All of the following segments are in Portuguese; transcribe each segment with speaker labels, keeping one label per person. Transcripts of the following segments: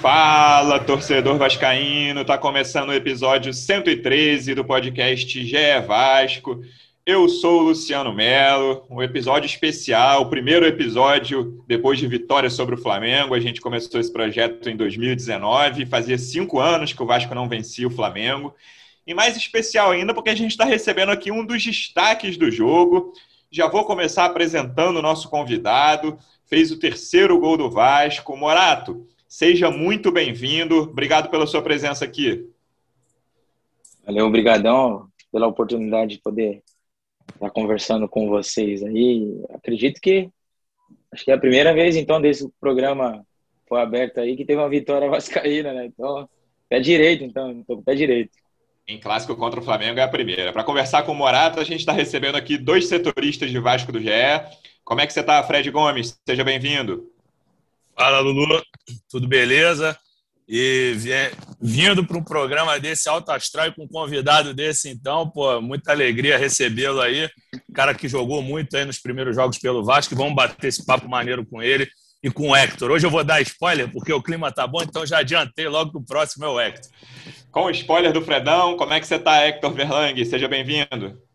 Speaker 1: Fala, torcedor vascaíno! Tá começando o episódio 113 do podcast GE Vasco. Eu sou o Luciano Melo, um episódio especial, o primeiro episódio depois de vitória sobre o Flamengo. A gente começou esse projeto em 2019, fazia cinco anos que o Vasco não vencia o Flamengo. E mais especial ainda porque a gente está recebendo aqui um dos destaques do jogo. Já vou começar apresentando o nosso convidado, fez o terceiro gol do Vasco. Morato, Seja muito bem-vindo. Obrigado pela sua presença aqui.
Speaker 2: Valeu, obrigadão pela oportunidade de poder estar conversando com vocês aí. Acredito que acho que é a primeira vez então desse programa foi aberto aí que teve uma vitória vascaína, né? Então, pé direito, então, tô com pé direito.
Speaker 1: Em clássico contra o Flamengo é a primeira. Para conversar com o Morata, a gente está recebendo aqui dois setoristas de Vasco do GE. Como é que você está, Fred Gomes? Seja bem-vindo.
Speaker 3: Fala, Lulu. Tudo beleza? E vindo para um programa desse alto astral e com um convidado desse, então, pô, muita alegria recebê-lo aí. Cara que jogou muito aí nos primeiros jogos pelo Vasco. Vamos bater esse papo maneiro com ele e com o Hector. Hoje eu vou dar spoiler, porque o clima tá bom, então já adiantei logo que o próximo é o Hector.
Speaker 1: Com o spoiler do Fredão, como é que você tá, Hector Verlang? Seja bem-vindo.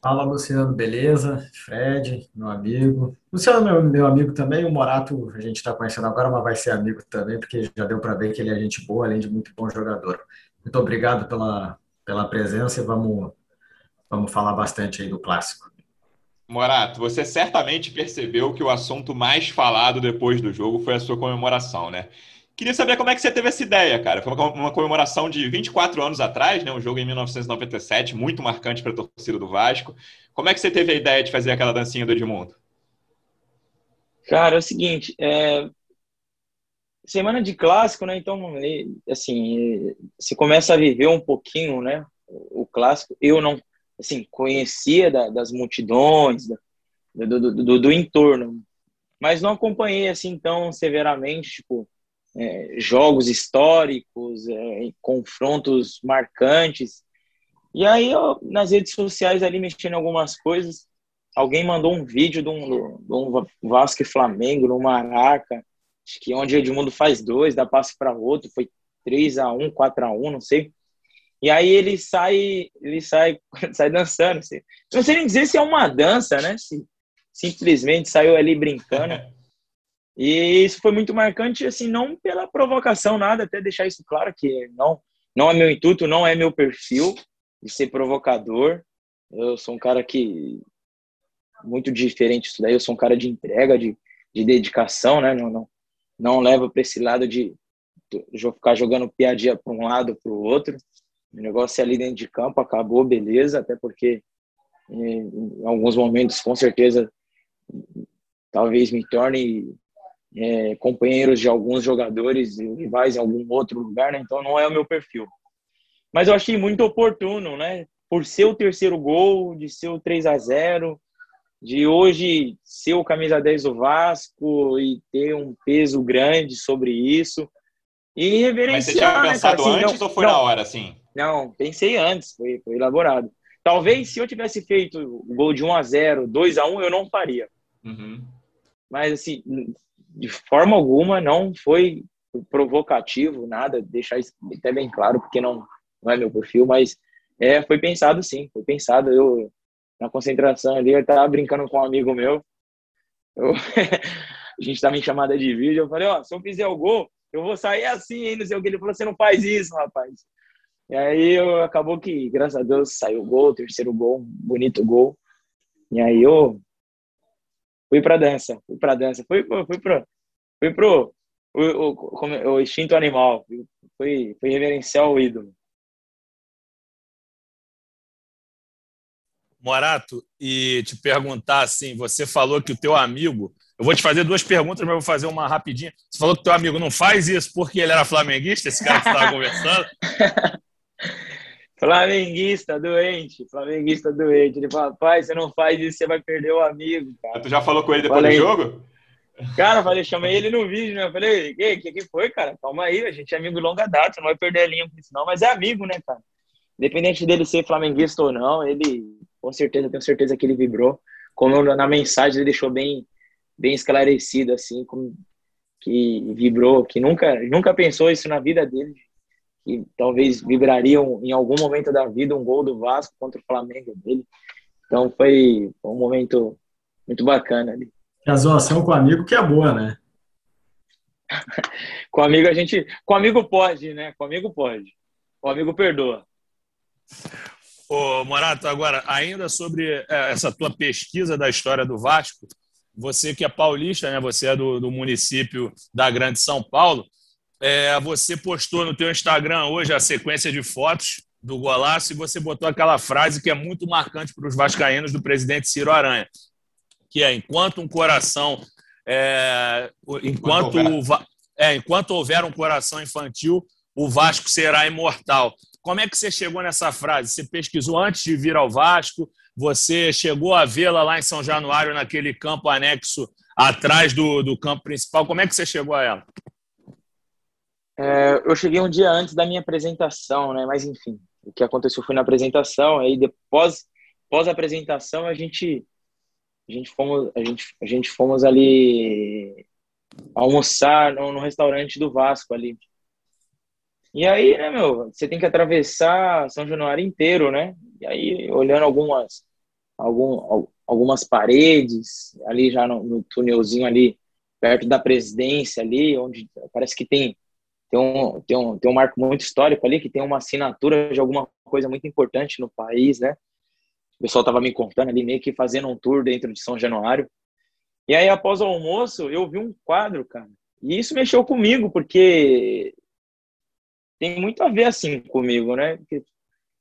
Speaker 4: Fala, Luciano, beleza? Fred, meu amigo. Luciano, meu, meu amigo também. O Morato, a gente está conhecendo agora, mas vai ser amigo também, porque já deu para ver que ele é gente boa, além de muito bom jogador. Muito obrigado pela, pela presença e vamos, vamos falar bastante aí do clássico.
Speaker 1: Morato, você certamente percebeu que o assunto mais falado depois do jogo foi a sua comemoração, né? Queria saber como é que você teve essa ideia, cara. Foi uma comemoração de 24 anos atrás, né? Um jogo em 1997, muito marcante para a torcida do Vasco. Como é que você teve a ideia de fazer aquela dancinha do Edmundo?
Speaker 2: Cara, é o seguinte, é... semana de clássico, né? Então, assim, você começa a viver um pouquinho, né? O clássico. Eu não, assim, conhecia da, das multidões, do, do, do, do entorno, mas não acompanhei assim tão severamente, tipo é, jogos históricos, é, confrontos marcantes. E aí, eu, nas redes sociais, ali mexendo em algumas coisas, alguém mandou um vídeo de um, de um Vasco e Flamengo no Maraca, acho que onde o Edmundo faz dois, dá passe para outro, foi 3 a 1 4 a 1 não sei. E aí ele sai, ele sai, sai dançando. Assim. Não sei nem dizer se é uma dança, né? Se simplesmente saiu ali brincando. E isso foi muito marcante, assim, não pela provocação, nada, até deixar isso claro que não, não é meu intuito, não é meu perfil de ser provocador. Eu sou um cara que muito diferente disso daí, eu sou um cara de entrega, de, de dedicação, né? Não, não, não levo para esse lado de, de ficar jogando piadinha para um lado para o outro. O negócio é ali dentro de campo, acabou, beleza, até porque em, em alguns momentos, com certeza, talvez me torne é, companheiros de alguns jogadores e rivais em algum outro lugar, né? Então não é o meu perfil. Mas eu achei muito oportuno, né? Por ser o terceiro gol, de ser o 3 a 0 de hoje ser o camisa 10 do Vasco e ter um peso grande sobre isso. E reverenciar, Mas você tinha
Speaker 1: né, pensado
Speaker 2: né, assim,
Speaker 1: antes
Speaker 2: não,
Speaker 1: ou foi
Speaker 2: não,
Speaker 1: na hora, assim?
Speaker 2: Não, pensei antes, foi, foi elaborado. Talvez se eu tivesse feito o gol de 1 a 0 2 a 1 eu não faria. Uhum. Mas, assim, de forma alguma não foi provocativo, nada, deixar isso até bem claro, porque não, não é meu perfil, mas é, foi pensado sim, foi pensado. Eu, na concentração ali, eu estava brincando com um amigo meu, eu, a gente estava em chamada de vídeo, eu falei, ó, se eu fizer o gol, eu vou sair assim, hein, não sei o que. Ele falou, você não faz isso, rapaz. E aí eu, acabou que, graças a Deus, saiu o gol, terceiro gol, bonito gol. E aí eu fui para dança, fui para dança, fui, fui pro, fui pro o, o, o instinto animal, fui, fui reverenciar o ídolo.
Speaker 3: Morato, e te perguntar assim, você falou que o teu amigo, eu vou te fazer duas perguntas, mas vou fazer uma rapidinha. Você falou que teu amigo não faz isso porque ele era flamenguista, esse cara que estava conversando?
Speaker 2: Flamenguista doente, flamenguista doente. Ele fala, pai, você não faz isso, você vai perder o amigo, cara.
Speaker 1: Tu já falou com ele depois falei, do jogo?
Speaker 2: Cara, eu falei, chamei ele no vídeo, né? Eu falei, o que, que foi, cara? Calma aí, a gente é amigo de longa data, você não vai perder a linha com isso, não, mas é amigo, né, cara? Independente dele ser flamenguista ou não, ele, com certeza, tenho certeza que ele vibrou. Como na mensagem ele deixou bem, bem esclarecido, assim, como que vibrou, que nunca, nunca pensou isso na vida dele, que talvez vibrariam em algum momento da vida um gol do Vasco contra o Flamengo dele. Então foi um momento muito bacana ali.
Speaker 4: A zoação com o amigo que é boa, né?
Speaker 2: com amigo a gente, com amigo pode, né? Com amigo pode. Com amigo perdoa.
Speaker 3: Ô, Morato, agora, ainda sobre é, essa tua pesquisa da história do Vasco, você que é paulista, né? Você é do, do município da Grande São Paulo. É, você postou no teu Instagram hoje a sequência de fotos do golaço e você botou aquela frase que é muito marcante para os vascaínos do presidente Ciro Aranha, que é enquanto um coração é, enquanto, enquanto, é, enquanto houver um coração infantil, o Vasco será imortal. Como é que você chegou nessa frase? Você pesquisou antes de vir ao Vasco? Você chegou a vê-la lá em São Januário, naquele campo anexo atrás do, do campo principal? Como é que você chegou a ela?
Speaker 2: É, eu cheguei um dia antes da minha apresentação, né? Mas enfim, o que aconteceu foi na apresentação. Aí depois, pós apresentação, a gente, a gente fomos, a gente, a gente fomos ali almoçar no, no restaurante do Vasco ali. E aí, né, meu, você tem que atravessar São Januário inteiro, né? E aí, olhando algumas, algum, algumas paredes, ali já no, no túnelzinho ali, perto da presidência ali, onde parece que tem, tem, um, tem, um, tem um marco muito histórico ali, que tem uma assinatura de alguma coisa muito importante no país, né? O pessoal tava me contando ali, meio que fazendo um tour dentro de São Januário. E aí, após o almoço, eu vi um quadro, cara. E isso mexeu comigo, porque tem muito a ver assim comigo, né? Porque,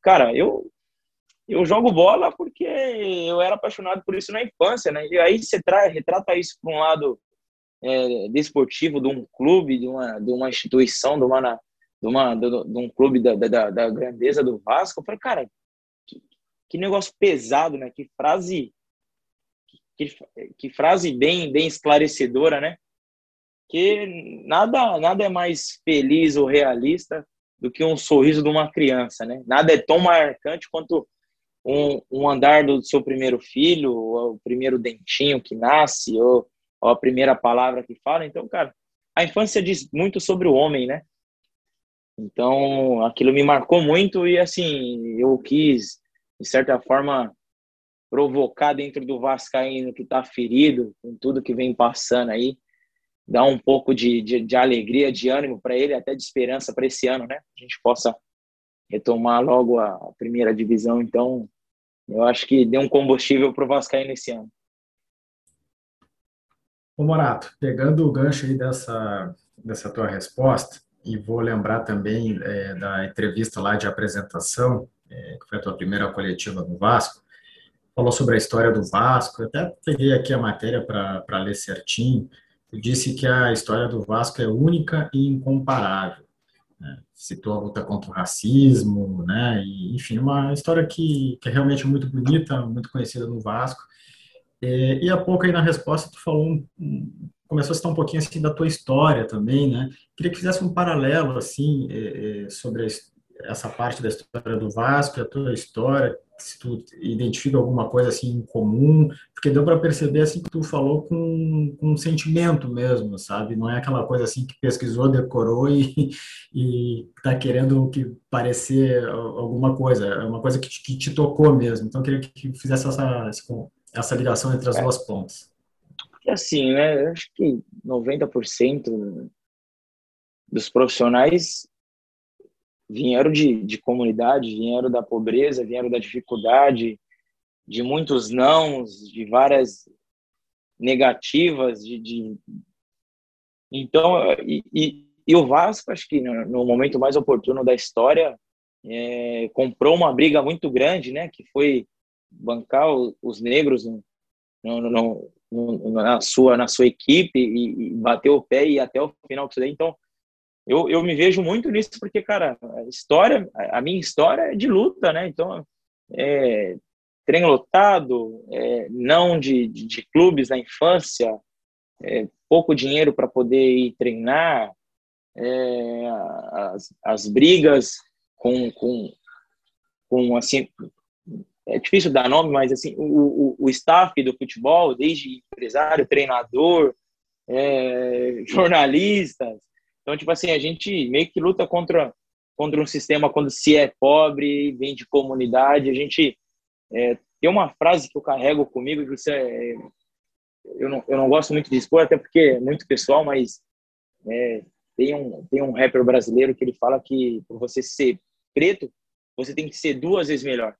Speaker 2: cara, eu eu jogo bola porque eu era apaixonado por isso na infância, né? E aí você traz, retrata isso para um lado é, desportivo de um clube, de uma, de uma instituição, de uma, de, uma, de, um clube da, da, da, grandeza do Vasco. Eu falei, cara, que, que negócio pesado, né? Que frase, que, que frase bem, bem esclarecedora, né? que nada, nada é mais feliz ou realista do que um sorriso de uma criança, né? Nada é tão marcante quanto um, um andar do seu primeiro filho, o primeiro dentinho que nasce, ou, a primeira palavra que fala. Então, cara, a infância diz muito sobre o homem, né? Então, aquilo me marcou muito e, assim, eu quis, de certa forma, provocar dentro do Vascaíno que está ferido, com tudo que vem passando aí, dar um pouco de, de, de alegria, de ânimo para ele, até de esperança para esse ano, né? A gente possa retomar logo a primeira divisão. Então, eu acho que deu um combustível para o Vascaíno esse ano.
Speaker 4: Ô Morato, pegando o gancho aí dessa, dessa tua resposta, e vou lembrar também é, da entrevista lá de apresentação, é, que foi a tua primeira coletiva no Vasco, falou sobre a história do Vasco, eu até peguei aqui a matéria para ler certinho, Tu disse que a história do Vasco é única e incomparável. Né? Citou a luta contra o racismo, né? E, enfim, uma história que, que é realmente muito bonita, muito conhecida no Vasco. E, e há pouco aí na resposta tu falou, começou a citar um pouquinho assim da tua história também, né? Queria que fizesse um paralelo assim é, é, sobre essa parte da história do Vasco, a tua história, se tu identifica alguma coisa assim em comum, porque deu para perceber assim que tu falou com, com um sentimento mesmo, sabe? Não é aquela coisa assim que pesquisou, decorou e, e tá querendo que parecer alguma coisa, é uma coisa que te, que te tocou mesmo. Então, queria que fizesse essa, essa ligação entre as é. duas pontas.
Speaker 2: Assim, né? Acho que 90% dos profissionais vieram de, de comunidade, vieram da pobreza, vieram da dificuldade, de muitos nãos, de várias negativas, de, de... então e, e, e, o Vasco acho que no, no, momento mais oportuno da história é, comprou uma briga muito grande, né, que foi bancar os negros no, no, no, na sua na sua equipe e, e bater o pé e ir até o final disso. Então eu, eu me vejo muito nisso porque, cara, a história, a minha história é de luta, né? Então, é, treino lotado, é, não de, de, de, clubes na infância, é, pouco dinheiro para poder ir treinar, é, as, as brigas com, com, com, assim, é difícil dar nome, mas assim, o, o, o staff do futebol, desde empresário, treinador, é, jornalistas, então, tipo assim, a gente meio que luta contra, contra um sistema quando se é pobre, vem de comunidade. A gente é, tem uma frase que eu carrego comigo, que você, é, eu, não, eu não gosto muito de expor, até porque é muito pessoal, mas é, tem, um, tem um rapper brasileiro que ele fala que por você ser preto, você tem que ser duas vezes melhor.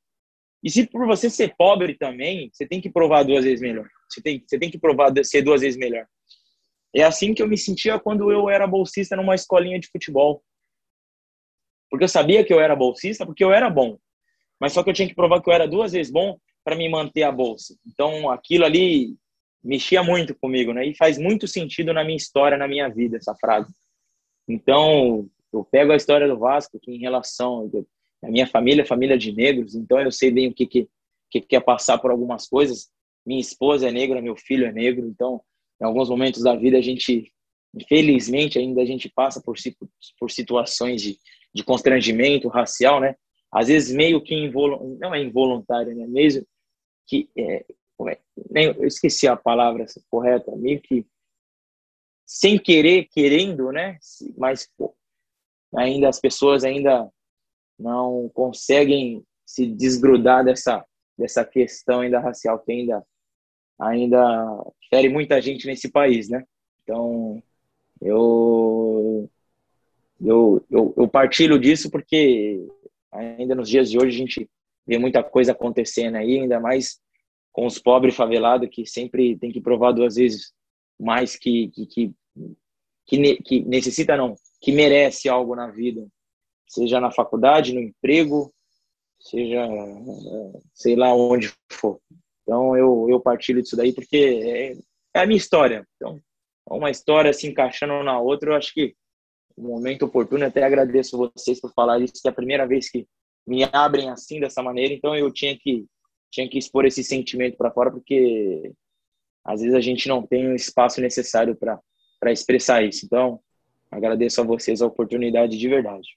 Speaker 2: E se por você ser pobre também, você tem que provar duas vezes melhor. Você tem, você tem que provar ser duas vezes melhor. É assim que eu me sentia quando eu era bolsista numa escolinha de futebol. Porque eu sabia que eu era bolsista, porque eu era bom. Mas só que eu tinha que provar que eu era duas vezes bom para me manter a bolsa. Então, aquilo ali mexia muito comigo, né? E faz muito sentido na minha história, na minha vida, essa frase. Então, eu pego a história do Vasco que em relação a minha família, família de negros, então eu sei bem o que que, que é passar por algumas coisas. Minha esposa é negra, meu filho é negro, então em alguns momentos da vida a gente, infelizmente, ainda a gente passa por, por situações de, de constrangimento racial, né? Às vezes meio que involuntário, não é involuntário, né? Mesmo que, é, é, eu esqueci a palavra correta, meio que sem querer, querendo, né? Mas pô, ainda as pessoas ainda não conseguem se desgrudar dessa dessa questão ainda racial que ainda ainda fere muita gente nesse país, né? Então, eu, eu, eu, eu partilho disso porque ainda nos dias de hoje a gente vê muita coisa acontecendo aí, ainda mais com os pobres favelados que sempre tem que provar duas vezes mais que, que, que, que, que necessita, não, que merece algo na vida, seja na faculdade, no emprego, seja sei lá onde for. Então eu, eu partilho disso daí porque é, é a minha história. Então, uma história se encaixando na outra, eu acho que o momento oportuno, até agradeço vocês por falar isso, que é a primeira vez que me abrem assim, dessa maneira, então eu tinha que, tinha que expor esse sentimento para fora, porque às vezes a gente não tem o espaço necessário para expressar isso. Então, agradeço a vocês a oportunidade de verdade.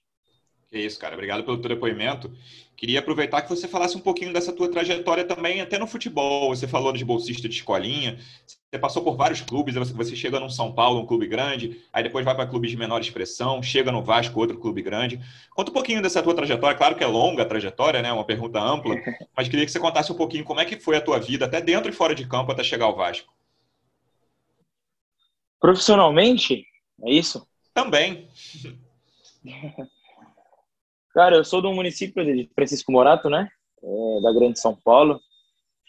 Speaker 1: Que isso, cara. Obrigado pelo teu depoimento. Queria aproveitar que você falasse um pouquinho dessa tua trajetória também, até no futebol. Você falou de bolsista de escolinha, você passou por vários clubes, você chega no São Paulo, um clube grande, aí depois vai para clubes de menor expressão, chega no Vasco, outro clube grande. Conta um pouquinho dessa tua trajetória. Claro que é longa a trajetória, né? Uma pergunta ampla, mas queria que você contasse um pouquinho como é que foi a tua vida, até dentro e fora de campo, até chegar ao Vasco.
Speaker 2: Profissionalmente, é isso?
Speaker 1: Também.
Speaker 2: Cara, eu sou do município de Francisco Morato, né? É, da Grande São Paulo.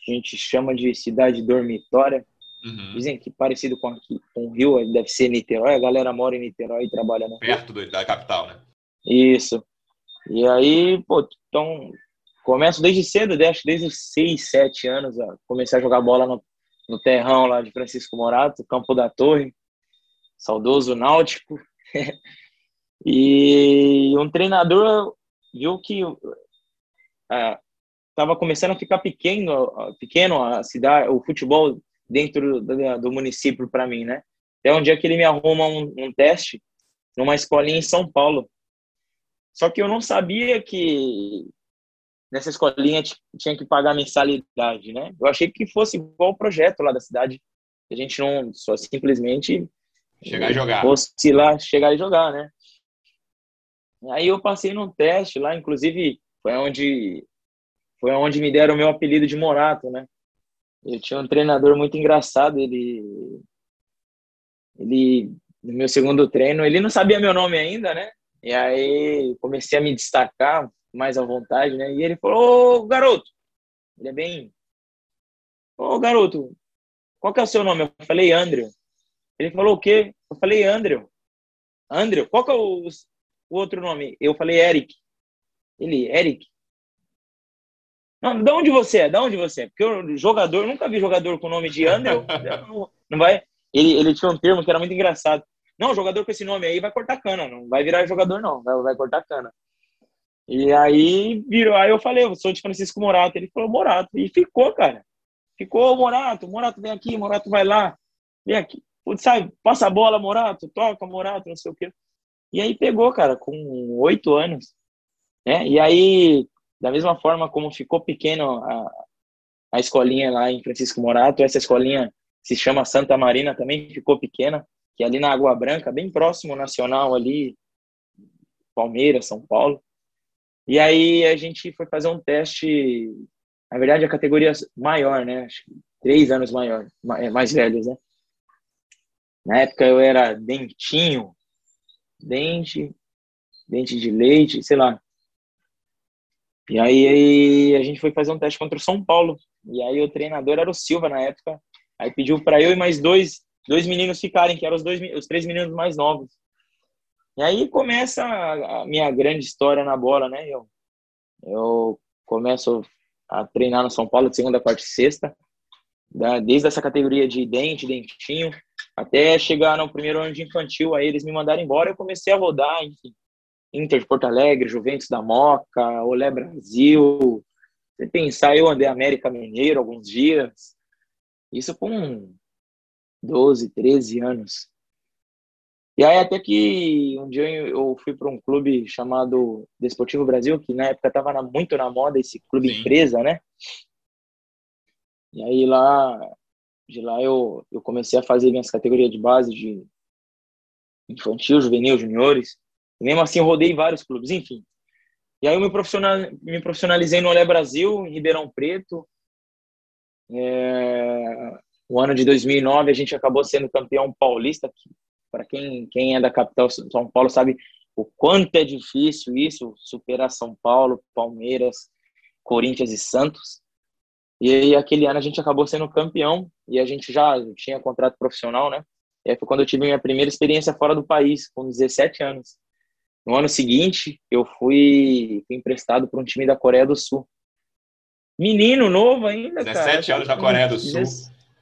Speaker 2: A gente chama de cidade dormitória. Uhum. Dizem que parecido com, aqui, com o Rio, deve ser Niterói. A galera mora em Niterói e trabalha no
Speaker 1: Perto do, da capital, né?
Speaker 2: Isso. E aí, pô, então, começo desde cedo, desde, desde os 6, 7 anos, ó, comecei a jogar bola no, no terrão lá de Francisco Morato, Campo da Torre, saudoso Náutico. E um treinador viu que estava é, começando a ficar pequeno, pequeno a cidade, o futebol dentro do, do município para mim, né? Até um dia que ele me arruma um, um teste numa escolinha em São Paulo. Só que eu não sabia que nessa escolinha tinha que pagar mensalidade, né? Eu achei que fosse igual o projeto lá da cidade. A gente não só simplesmente
Speaker 1: chegar e jogar.
Speaker 2: Fosse lá chegar e jogar, né? Aí eu passei num teste lá, inclusive foi onde foi onde me deram o meu apelido de Morato, né? Eu tinha um treinador muito engraçado, ele ele no meu segundo treino, ele não sabia meu nome ainda, né? E aí comecei a me destacar mais à vontade, né? E ele falou: "Ô, garoto". Ele é bem Ô, garoto, qual que é o seu nome? Eu falei: "André". Ele falou: "O quê?" Eu falei: "André". André, qual que é o o outro nome. Eu falei Eric. Ele, Eric. Não, de onde você é? De onde você é? Porque o jogador, nunca vi jogador com o nome de André. não, não vai. Ele, ele tinha um termo que era muito engraçado. Não, jogador com esse nome aí vai cortar cana, não vai virar jogador, não, vai, vai cortar cana. E aí virou, aí eu falei, eu sou de Francisco Morato. Ele falou, Morato. E ficou, cara. Ficou Morato, Morato vem aqui, Morato vai lá, vem aqui. Putz, sabe, passa a bola, Morato, toca, Morato, não sei o quê. E aí pegou, cara, com oito anos. Né? E aí, da mesma forma como ficou pequeno a, a escolinha lá em Francisco Morato, essa escolinha se chama Santa Marina, também ficou pequena, que é ali na Água Branca, bem próximo Nacional ali, Palmeiras, São Paulo. E aí a gente foi fazer um teste, na verdade a categoria maior, né? Acho que três anos maior, mais velhos, né? Na época eu era dentinho, dente, dente de leite, sei lá. E aí, aí a gente foi fazer um teste contra o São Paulo. E aí o treinador era o Silva na época. Aí pediu para eu e mais dois, dois meninos ficarem, que eram os, dois, os três meninos mais novos. E aí começa a minha grande história na bola, né? Eu, eu começo a treinar no São Paulo de segunda, quarta e sexta, desde essa categoria de dente, dentinho, até chegar no primeiro ano de infantil, aí eles me mandaram embora, eu comecei a rodar, enfim, Inter de Porto Alegre, Juventus da Moca, Olé Brasil, você pensar, eu andei América Mineiro alguns dias, isso com 12, 13 anos. E aí até que um dia eu fui para um clube chamado Desportivo Brasil, que na época estava muito na moda esse clube Sim. empresa, né? E aí lá, de lá eu, eu comecei a fazer minhas categorias de base de infantil, juvenil, juniores. E mesmo assim eu rodei vários clubes, enfim. E aí eu me, profissional, me profissionalizei no Olé Brasil, em Ribeirão Preto. É, o ano de 2009 a gente acabou sendo campeão paulista, para quem, quem é da capital São Paulo sabe o quanto é difícil isso, superar São Paulo, Palmeiras, Corinthians e Santos. E aí, aquele ano a gente acabou sendo campeão e a gente já tinha contrato profissional, né? E aí foi quando eu tive minha primeira experiência fora do país, com 17 anos. No ano seguinte, eu fui, fui emprestado para um time da Coreia do Sul. Menino novo ainda,
Speaker 1: 17 cara. 17 anos na Coreia do Sul.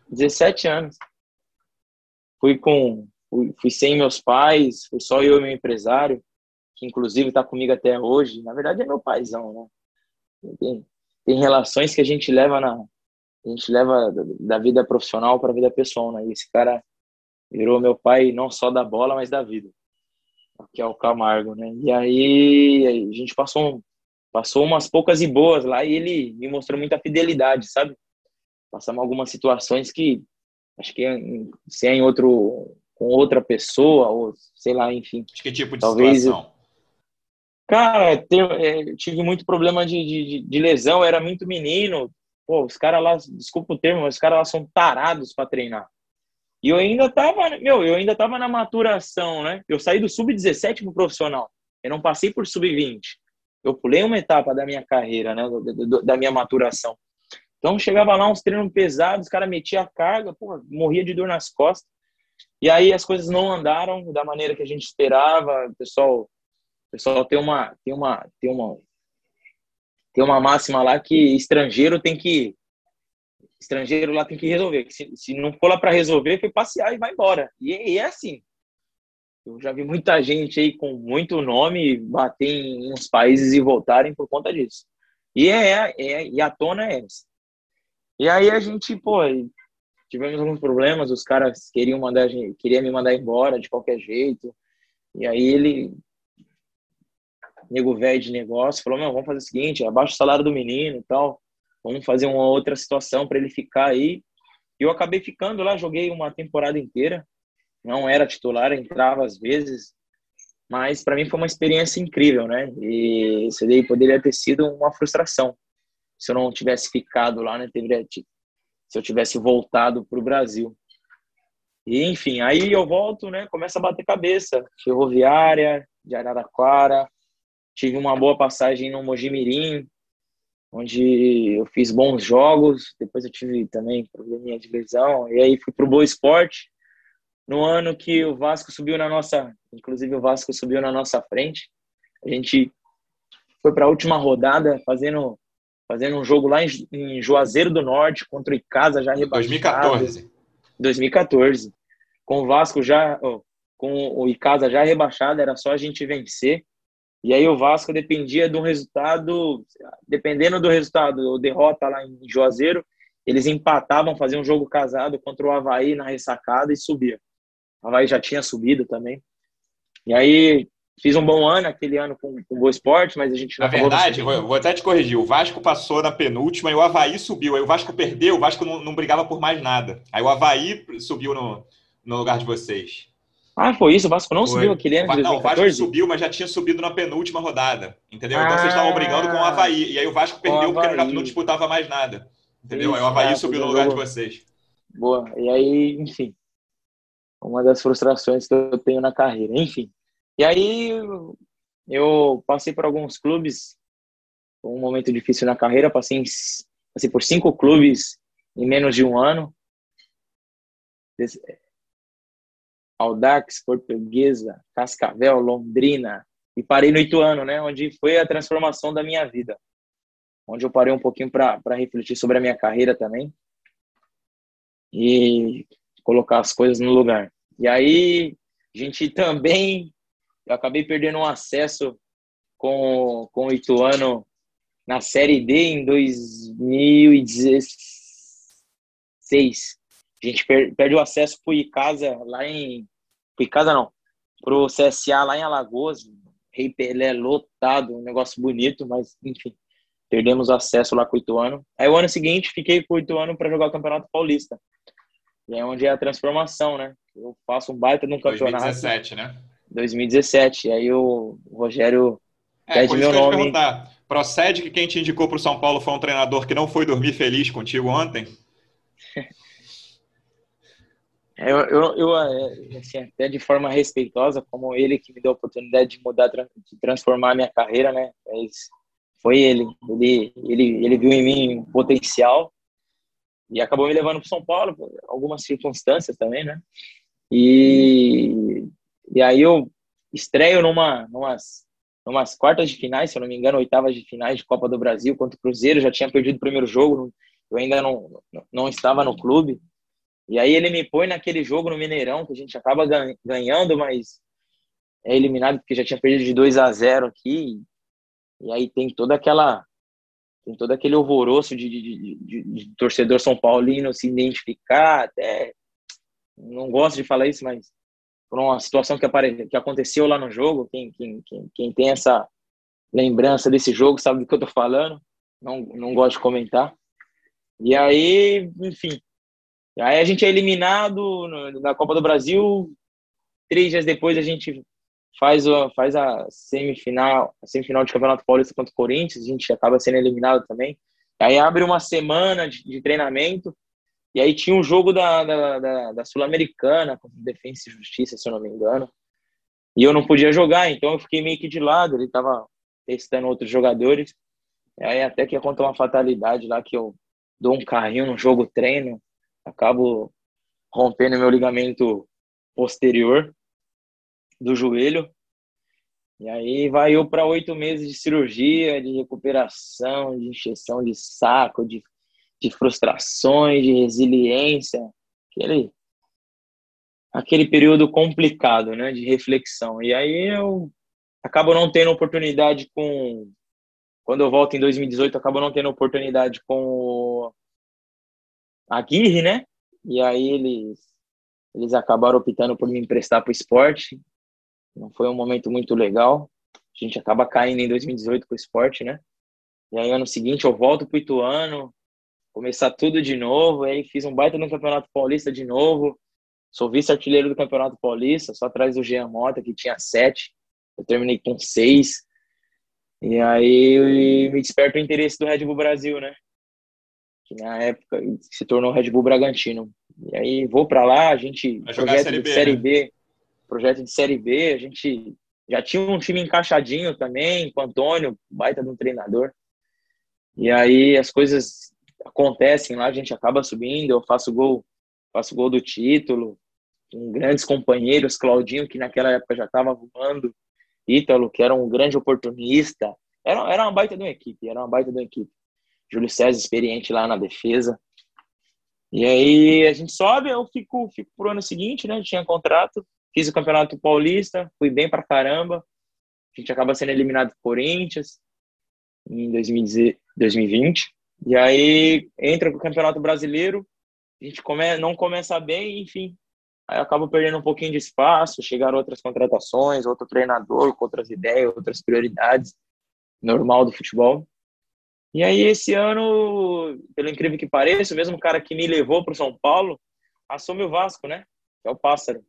Speaker 2: 17 anos. Fui com fui, fui sem meus pais, fui só eu e meu empresário, que inclusive está comigo até hoje. Na verdade é meu paizão, né? Tem, relações que a gente leva na a gente leva da vida profissional para a vida pessoal, né? E esse cara virou meu pai não só da bola, mas da vida, que é o Camargo, né? E aí a gente passou passou umas poucas e boas lá e ele me mostrou muita fidelidade, sabe? Passamos algumas situações que acho que se é em outro com outra pessoa, ou sei lá, enfim.
Speaker 1: Que tipo de talvez, situação?
Speaker 2: Cara, eu, é, tive muito problema de, de, de, lesão, era muito menino. Pô, os caras lá, desculpa o termo, mas os caras lá são tarados para treinar. E eu ainda tava, meu, eu ainda tava na maturação, né? Eu saí do sub-17 pro profissional. Eu não passei por sub-20. Eu pulei uma etapa da minha carreira, né? Da minha maturação. Então chegava lá uns treinos pesados, os caras metiam a carga, porra, morria de dor nas costas. E aí as coisas não andaram da maneira que a gente esperava. O pessoal, o pessoal tem uma, tem uma, tem uma, tem uma máxima lá que estrangeiro tem que, estrangeiro lá tem que resolver. Se, se não for lá para resolver, foi passear e vai embora. E, e, é assim. Eu já vi muita gente aí com muito nome bater em uns países e voltarem por conta disso. E é, é e a tona é essa. E aí a gente, pô, tivemos alguns problemas, os caras queriam mandar queria me mandar embora de qualquer jeito. E aí ele nego velho de negócio, falou: "Meu, vamos fazer o seguinte, abaixa o salário do menino e tal. Vamos fazer uma outra situação para ele ficar aí". E eu acabei ficando lá, joguei uma temporada inteira. Não era titular, entrava às vezes, mas para mim foi uma experiência incrível, né? E isso daí poderia ter sido uma frustração se eu não tivesse ficado lá, né? Se eu tivesse voltado para o Brasil. E, enfim, aí eu volto, né? Começa a bater cabeça. Ferroviária, de Araraquara. Tive uma boa passagem no Mojimirim, onde eu fiz bons jogos. Depois eu tive também probleminha de lesão. E aí fui para o Boa Esporte. No ano que o Vasco subiu na nossa... Inclusive o Vasco subiu na nossa frente. A gente foi para a última rodada fazendo fazendo um jogo lá em, Juazeiro do Norte contra o Icasa já rebaixado.
Speaker 1: 2014.
Speaker 2: 2014. Com o Vasco já, oh, com o Icasa já rebaixado, era só a gente vencer. E aí o Vasco dependia de um resultado, dependendo do resultado, ou derrota lá em Juazeiro, eles empatavam, faziam um jogo casado contra o Havaí na ressacada e subia. O Havaí já tinha subido também. E aí fiz um bom ano aquele ano com, com o Boa Esporte, mas a gente
Speaker 1: não Na verdade, vou, vou, até te corrigir. O Vasco passou na penúltima e o Havaí subiu. Aí o Vasco perdeu, o Vasco não, não brigava por mais nada. Aí o Havaí subiu no, no lugar de vocês.
Speaker 2: Ah, foi isso? O Vasco não foi. subiu aquele ano
Speaker 1: Não, o Vasco subiu, mas já tinha subido na penúltima rodada. Entendeu? Ah, então vocês estavam brigando com o ah. Havaí. E aí o Vasco perdeu o porque não, não disputava mais nada. Entendeu? Isso, aí o Havaí subiu no lugar de vocês.
Speaker 2: Boa. E aí, enfim. Uma das frustrações que eu tenho na carreira. Enfim. E aí eu passei por alguns clubes, um momento difícil na carreira, passei, em, passei por cinco clubes em menos de um ano. Audax, Portuguesa, Cascavel, Londrina e parei no Ituano, né, onde foi a transformação da minha vida. Onde eu parei um pouquinho para refletir sobre a minha carreira também e colocar as coisas no lugar. E aí a gente também eu acabei perdendo um acesso com, com o Ituano na Série D em 2016. A gente per, perde o acesso para o Icasa lá em. Pro Icasa não, para o CSA lá em Alagoas. Rei Pelé lotado, um negócio bonito, mas enfim, perdemos o acesso lá com o Ituano. Aí o ano seguinte fiquei com o Ituano para jogar o Campeonato Paulista. E é onde é a transformação, né? Eu faço um baita no campeonato.
Speaker 1: 2017, né?
Speaker 2: 2017. E aí o Rogério
Speaker 1: é, pede meu nome. Procede que quem te indicou para o São Paulo foi um treinador que não foi dormir feliz contigo ontem?
Speaker 2: Eu, eu, eu, assim, até de forma respeitosa, como ele que me deu a oportunidade de mudar, de transformar a minha carreira, né? Mas foi ele. Ele, ele, ele viu em mim um potencial e acabou me levando para São Paulo, por algumas circunstâncias também, né? E e aí eu estreio numa, numas, numas quartas de finais, se eu não me engano, oitavas de finais de Copa do Brasil contra o Cruzeiro. Já tinha perdido o primeiro jogo, eu ainda não, não estava no clube. E aí ele me põe naquele jogo no Mineirão, que a gente acaba ganhando, mas é eliminado porque já tinha perdido de 2 a 0 aqui. E aí tem toda aquela tem todo aquele alvoroço de, de, de, de, torcedor São Paulino se identificar, até não gosto de falar isso, mas por uma situação que, apare... que aconteceu lá no jogo. Quem, quem, quem, quem tem essa lembrança desse jogo sabe do que eu tô falando. Não, não gosto de comentar. E aí, enfim. Aí a gente é eliminado na Copa do Brasil. Três dias depois a gente faz, o, faz a semifinal, a semifinal de Campeonato Paulista contra o Corinthians. A gente acaba sendo eliminado também. Aí abre uma semana de, de treinamento. E aí tinha um jogo da, da, da, da Sul-Americana, com Defesa e Justiça, se eu não me engano. E eu não podia jogar, então eu fiquei meio que de lado. Ele estava testando outros jogadores. Aí até que aconteceu uma fatalidade lá que eu dou um carrinho no jogo treino, acabo rompendo meu ligamento posterior do joelho. E aí vai eu para oito meses de cirurgia, de recuperação, de injeção de saco, de de frustrações, de resiliência, aquele aquele período complicado, né, de reflexão. E aí eu acabo não tendo oportunidade com quando eu volto em 2018, acabo não tendo oportunidade com Aguirre, né? E aí eles eles acabaram optando por me emprestar para o esporte. Não foi um momento muito legal. A gente acaba caindo em 2018 com o esporte, né? E aí ano seguinte eu volto para o Ituano, começar tudo de novo. Aí fiz um baita no Campeonato Paulista de novo. Sou vice-artilheiro do Campeonato Paulista, só atrás do Jean Mota, que tinha sete. Eu terminei com seis. E aí me desperta o interesse do Red Bull Brasil, né? Que na época se tornou Red Bull Bragantino. E aí vou para lá, a gente projeto série de série né? B, projeto de série B, a gente já tinha um time encaixadinho também, com o Antônio, baita de um treinador. E aí as coisas acontecem lá, a gente acaba subindo, eu faço gol, faço gol do título, com grandes companheiros, Claudinho, que naquela época já estava voando, Ítalo, que era um grande oportunista, era, era uma baita de uma equipe, era uma baita de uma equipe. Júlio César, experiente lá na defesa. E aí a gente sobe, eu fico, fico pro ano seguinte, né? Tinha contrato. fiz o Campeonato Paulista, fui bem pra caramba. A gente acaba sendo eliminado do Corinthians em 2020. E aí entra o Campeonato Brasileiro, a gente come, não começa bem, enfim. Aí acaba perdendo um pouquinho de espaço, chegaram outras contratações, outro treinador com outras ideias, outras prioridades, normal do futebol. E aí esse ano, pelo incrível que pareça, o mesmo cara que me levou para o São Paulo assume o Vasco, né? Que é o Pássaro.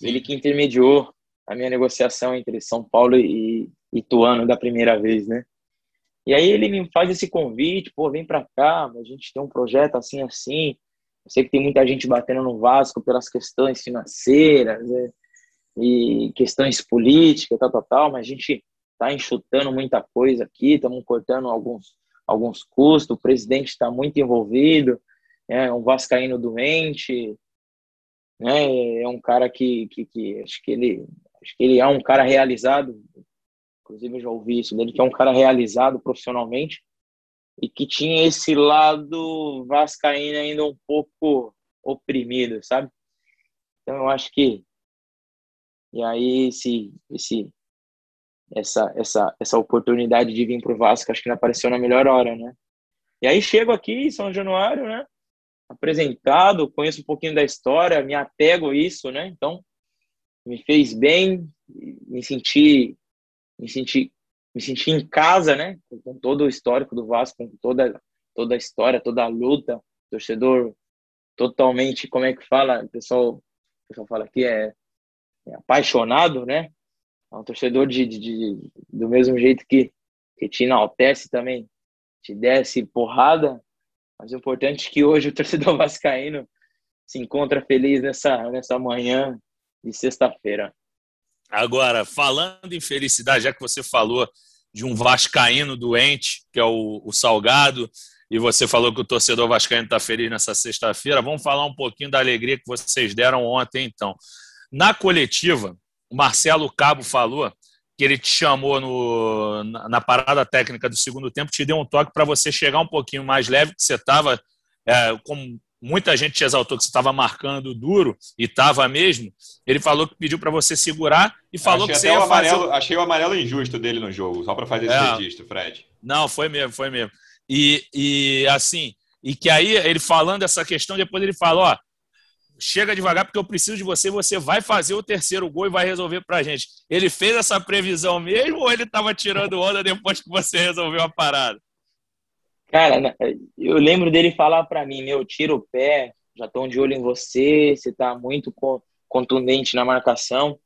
Speaker 2: Ele que intermediou a minha negociação entre São Paulo e Ituano da primeira vez, né? E aí ele me faz esse convite, pô, vem para cá, a gente tem um projeto assim, assim. Eu sei que tem muita gente batendo no Vasco pelas questões financeiras né? e questões políticas, tal, tal, tal, mas a gente está enxutando muita coisa aqui, estamos cortando alguns, alguns custos, o presidente está muito envolvido, é um vascaíno doente, né? É um cara que, que, que acho que ele acho que ele é um cara realizado, inclusive eu já ouvi isso dele, que é um cara realizado profissionalmente e que tinha esse lado vascaíno ainda um pouco oprimido, sabe? Então eu acho que e aí esse esse essa essa essa oportunidade de vir para o Vasco acho que não apareceu na melhor hora, né? E aí chego aqui em São Januário, né? Apresentado, conheço um pouquinho da história, me apego a isso, né? Então me fez bem, me senti me senti me senti em casa, né? Com todo o histórico do Vasco, com toda toda a história, toda a luta, torcedor totalmente, como é que fala, o pessoal, o pessoal fala aqui é, é apaixonado, né? É um torcedor de, de, de, do mesmo jeito que, que te enaltece também, te desce porrada, mas o importante é que hoje o torcedor vascaíno se encontra feliz nessa, nessa manhã de sexta-feira.
Speaker 3: Agora, falando em felicidade, já que você falou de um vascaíno doente, que é o, o Salgado, e você falou que o torcedor vascaíno está feliz nessa sexta-feira, vamos falar um pouquinho da alegria que vocês deram ontem, então. Na coletiva, o Marcelo Cabo falou que ele te chamou no, na, na parada técnica do segundo tempo, te deu um toque para você chegar um pouquinho mais leve, que você estava, é, como muita gente te exaltou que você estava marcando duro e estava mesmo. Ele falou que pediu para você segurar e falou
Speaker 1: achei
Speaker 3: que você ia
Speaker 1: amarelo,
Speaker 3: fazer.
Speaker 1: Achei o amarelo injusto dele no jogo, só para fazer esse
Speaker 3: É.
Speaker 1: registro, Fred.
Speaker 3: Não, foi mesmo, foi mesmo. E, e assim, e que aí ele falando essa questão, depois ele falou, ó, chega devagar porque eu preciso de você, você vai fazer o terceiro gol e vai resolver pra gente. Ele fez essa previsão mesmo ou ele estava tirando onda depois que você resolveu a parada?
Speaker 2: Cara, na- eu lembro dele falar pra mim, meu, tira o pé, já estão de olho em você, você tá muito co- contundente na marcação,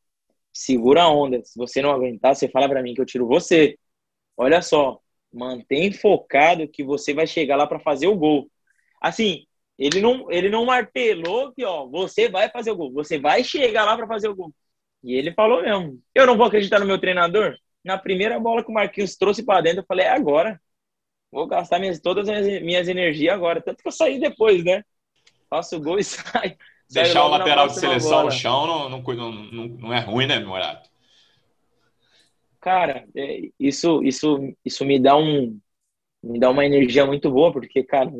Speaker 2: segura a onda. Se você não aguentar, você fala pra mim que eu tiro você. Olha só, mantém focado que você vai chegar lá pra fazer o gol. Assim, ele não, ele não martelou que, ó, você vai fazer o gol, você vai chegar lá pra fazer o gol. E ele falou mesmo, eu não vou acreditar no meu treinador? Na primeira bola que o Marquinhos trouxe pra dentro, eu falei, é agora. Vou gastar minhas, todas as minhas, energias agora. Tanto que eu saí depois, né? Faço o gol e saio.
Speaker 1: Deixar o lateral de seleção
Speaker 2: bola.
Speaker 1: no chão não, não, não, não, é ruim, né, Morato?
Speaker 2: Cara, é, isso, isso, isso me dá um, me dá uma energia muito boa, porque, cara,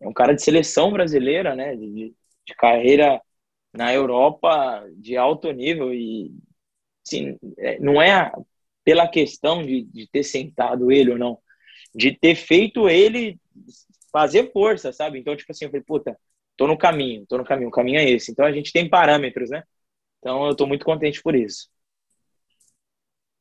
Speaker 2: é, um cara de seleção brasileira, né? De, de carreira na Europa de alto nível e, assim, é, não é pela questão de, de ter sentado ele ou não, de ter feito ele fazer força, sabe? Então, tipo assim, eu falei, puta, tô no caminho, tô no caminho, o caminho é esse. Então, a gente tem parâmetros, né? Então, eu tô muito contente por isso.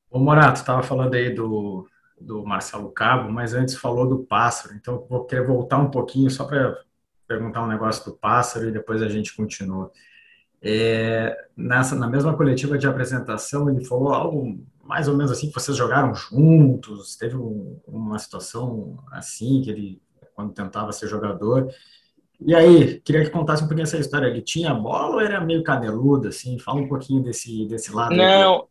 Speaker 4: Ô Morato, estava falando aí do, do Marcelo Cabo, mas antes falou do pássaro, então vou querer voltar um pouquinho só para perguntar um negócio do pássaro e depois a gente continua. É, nessa, na mesma coletiva de apresentação, ele falou algo mais ou menos assim, que vocês jogaram juntos, teve um- uma situação assim, que ele, quando tentava ser jogador. E aí, queria que contasse um pouquinho essa história. Ele tinha bola ou era meio caneludo, assim? Fala um pouquinho desse, desse lado.
Speaker 2: Não,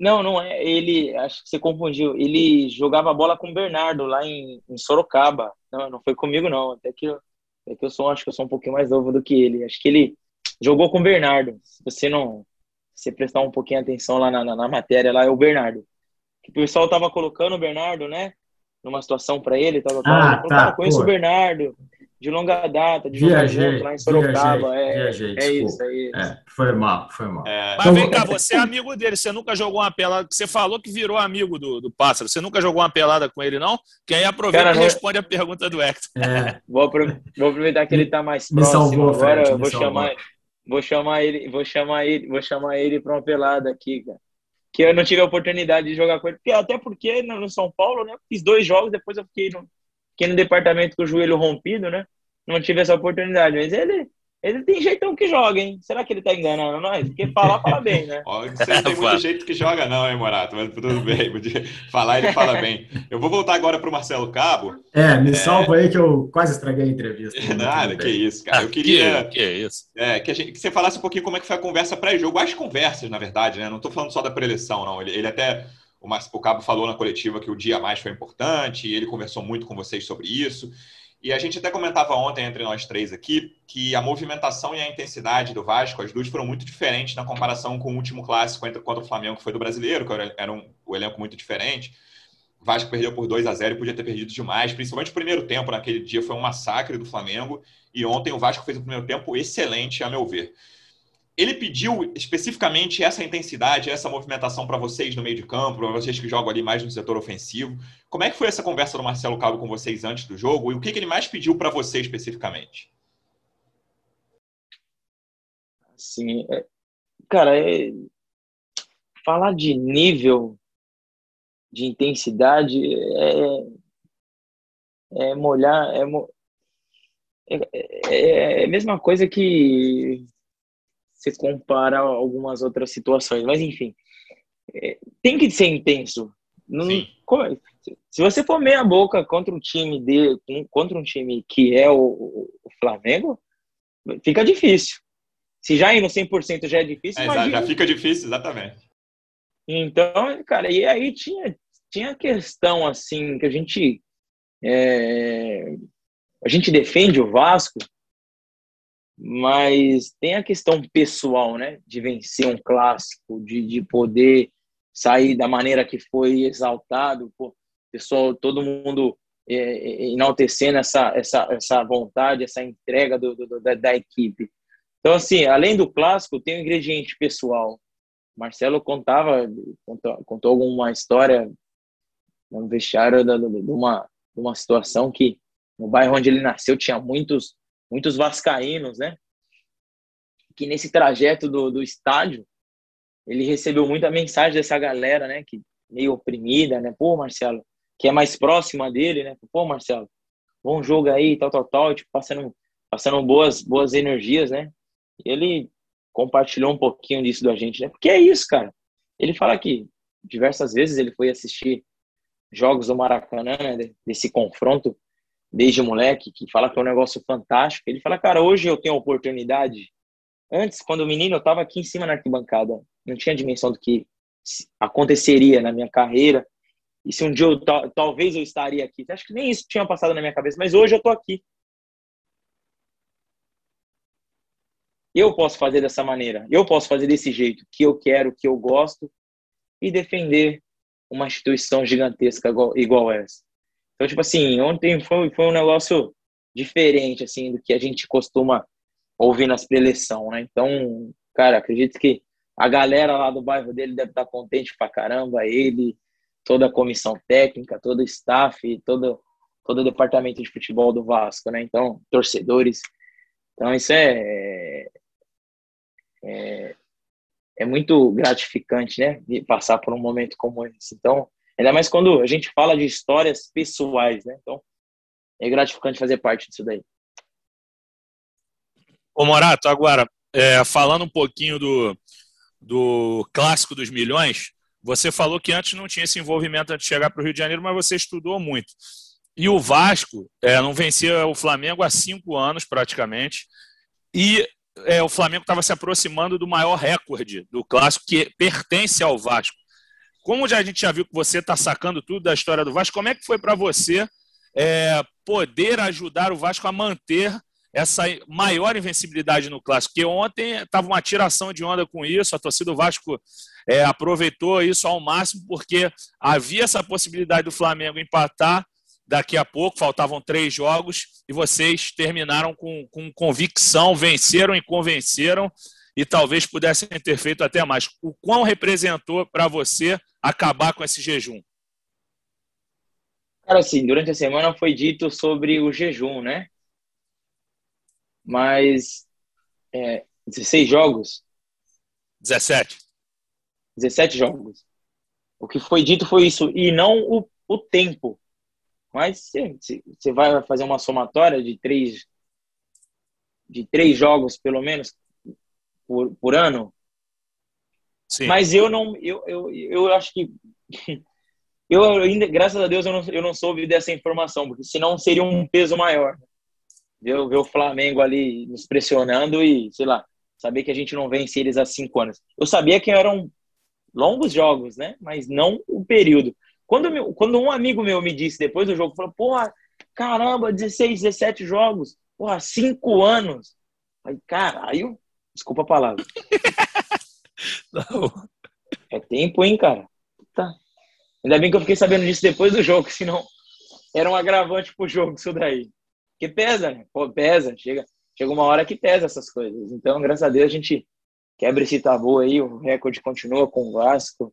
Speaker 2: não, não é. Ele, acho que você confundiu. Ele jogava bola com o Bernardo lá em, em Sorocaba. Não, não foi comigo, não. Até que, eu, até que eu sou, acho que eu sou um pouquinho mais novo do que ele. Acho que ele jogou com o Bernardo. Se você não, se prestar um pouquinho atenção lá na, na, na matéria, lá é o Bernardo. Que o pessoal tava colocando o Bernardo, né? Numa situação para ele, tal, tal.
Speaker 4: Ah,
Speaker 2: falou,
Speaker 4: tá,
Speaker 2: conheço o Bernardo. De longa data, de viajei, jogar junto lá em Sorocaba. Viajei, é,
Speaker 4: viajei, é isso, é isso. É, foi mal, foi mal. É.
Speaker 3: Mas vem cá, você é amigo dele, você nunca jogou uma pelada, você falou que virou amigo do, do Pássaro, você nunca jogou uma pelada com ele, não? Que aí aproveita Cara, e responde a pergunta do Hector.
Speaker 2: É. vou, aproveitar que ele está mais próximo salvou, agora, Fred, vou chamar, vou chamar ele, vou chamar ele, vou chamar ele para uma pelada aqui, cara que eu não tive a oportunidade de jogar com ele, porque, até porque no São Paulo, né, fiz dois jogos, depois eu fiquei no, fiquei no departamento com o joelho rompido, né, não tive essa oportunidade, mas ele, ele tem jeitão que joga, hein? Será que ele tá enganando nós? Porque falar, fala bem, né?
Speaker 1: você não tem muito jeito que joga, não, hein, Morato? Mas tudo bem, falar ele fala bem. Eu vou voltar agora para o Marcelo Cabo.
Speaker 4: É, me é... salva aí que eu quase estraguei a entrevista.
Speaker 1: Nada, que isso, cara. Eu queria que, que, é isso? É, que, gente, que, você falasse um pouquinho como é que foi a conversa pré-jogo. As conversas, na verdade, né? Não estou falando só da preleção, não. Ele, ele até. O, Cabo falou na coletiva que o dia mais foi importante, e ele conversou muito com vocês sobre isso. E a gente até comentava ontem entre nós três aqui que a movimentação e a intensidade do Vasco, as duas foram muito diferentes na comparação com o último clássico contra o Flamengo, que foi do brasileiro, que era um, um elenco muito diferente. O Vasco perdeu por 2 a 0 e podia ter perdido demais, principalmente o primeiro tempo. Naquele dia foi um massacre do Flamengo. E ontem o Vasco fez o primeiro tempo excelente, a meu ver. Ele pediu especificamente essa intensidade, essa movimentação para vocês no meio de campo, para vocês que jogam ali mais no setor ofensivo. Como é que foi essa conversa do Marcelo Cabo com vocês antes do jogo e o que, que ele mais pediu para você especificamente?
Speaker 2: Sim, é, cara, é, falar de nível de intensidade é, é molhar, é, é, é, é a mesma coisa que você compara algumas outras situações. Mas, enfim, é, tem que ser intenso. Não, se você for meia boca contra um time de, contra um time que é o, o Flamengo, fica difícil. Se já ir no 100% já é difícil,
Speaker 1: é, imagina... Já fica difícil, exatamente.
Speaker 2: Então, cara, e aí tinha, tinha questão, assim, que a gente... É, a gente defende o Vasco mas tem a questão pessoal, né? De vencer um clássico, de, de poder sair da maneira que foi exaltado, pô, pessoal, todo mundo é, é, enaltecendo essa, essa, essa vontade, essa entrega do, do da, da, equipe. Então, assim, além do clássico, tem o um ingrediente pessoal. Marcelo contava, contou, contou alguma história no vestiário de, uma, de uma situação que no bairro onde ele nasceu tinha muitos muitos vascaínos, né? Que nesse trajeto do, do estádio, ele recebeu muita mensagem dessa galera, né? Que meio oprimida, né? Pô, Marcelo, que é mais próxima dele, né? Pô, Marcelo, bom jogo aí, tal, tal, tal, tipo, passando, passando boas, boas energias, né? E ele compartilhou um pouquinho disso da gente, né? Porque é isso, cara. Ele fala que diversas vezes ele foi assistir jogos do Maracanã, né? Desse confronto desde moleque, que fala que é um negócio fantástico. Ele fala, cara, hoje eu tenho a oportunidade. Antes, quando menino, eu estava aqui em cima na arquibancada. Não tinha dimensão do que aconteceria na minha carreira. E se um dia eu, talvez eu estaria aqui. Acho que nem isso tinha passado na minha cabeça, mas hoje eu estou aqui. Eu posso fazer dessa maneira. Eu posso fazer desse jeito, que eu quero, que eu gosto, e defender uma instituição gigantesca igual, igual essa. Então, tipo assim, ontem foi, foi um negócio diferente, assim, do que a gente costuma ouvir nas preleção, né? Então, cara, acredito que a galera lá do bairro dele deve estar contente pra caramba, ele, toda a comissão técnica, todo o staff, todo, todo o departamento de futebol do Vasco, né? Então, torcedores. Então, isso é, é, é muito gratificante, né? De passar por um momento como esse. Então, Ainda mais quando a gente fala de histórias pessoais, né? Então, é gratificante fazer parte disso daí.
Speaker 3: Ô Morato, agora, é, falando um pouquinho do, do clássico dos milhões, você falou que antes não tinha esse envolvimento antes de chegar para o Rio de Janeiro, mas você estudou muito. E o Vasco é, não vencia o Flamengo há cinco anos, praticamente. E é, o Flamengo estava se aproximando do maior recorde do clássico, que pertence ao Vasco. Como já a gente já viu que você está sacando tudo da história do Vasco, como é que foi para você é, poder ajudar o Vasco a manter essa maior invencibilidade no clássico? Porque ontem estava uma tiração de onda com isso, a torcida do Vasco é, aproveitou isso ao máximo, porque havia essa possibilidade do Flamengo empatar daqui a pouco, faltavam três jogos, e vocês terminaram com, com convicção, venceram e convenceram, e talvez pudessem ter feito até mais. O quão representou para você acabar com esse jejum?
Speaker 2: Cara, assim, durante a semana foi dito sobre o jejum, né? Mas é, 16 jogos?
Speaker 3: 17.
Speaker 2: 17 jogos. O que foi dito foi isso, e não o, o tempo. Mas você vai fazer uma somatória de três, de três jogos, pelo menos, por, por ano. Sim. Mas eu não, eu, eu, eu acho que eu ainda, graças a Deus, eu não, eu não soube dessa informação, porque senão seria um peso maior. Ver, ver o Flamengo ali nos pressionando e, sei lá, saber que a gente não vence eles há cinco anos. Eu sabia que eram longos jogos, né? Mas não o período. Quando, meu, quando um amigo meu me disse depois do jogo, falou, porra, caramba, 16, 17 jogos, porra, cinco anos. Aí, caralho, desculpa a palavra. não. É tempo, hein, cara? Tá. Ainda bem que eu fiquei sabendo disso depois do jogo, senão era um agravante pro jogo isso daí. Porque pesa, né? Pô, pesa. Chega, chega uma hora que pesa essas coisas. Então, graças a Deus, a gente quebra esse tabu aí, o recorde continua com o Vasco.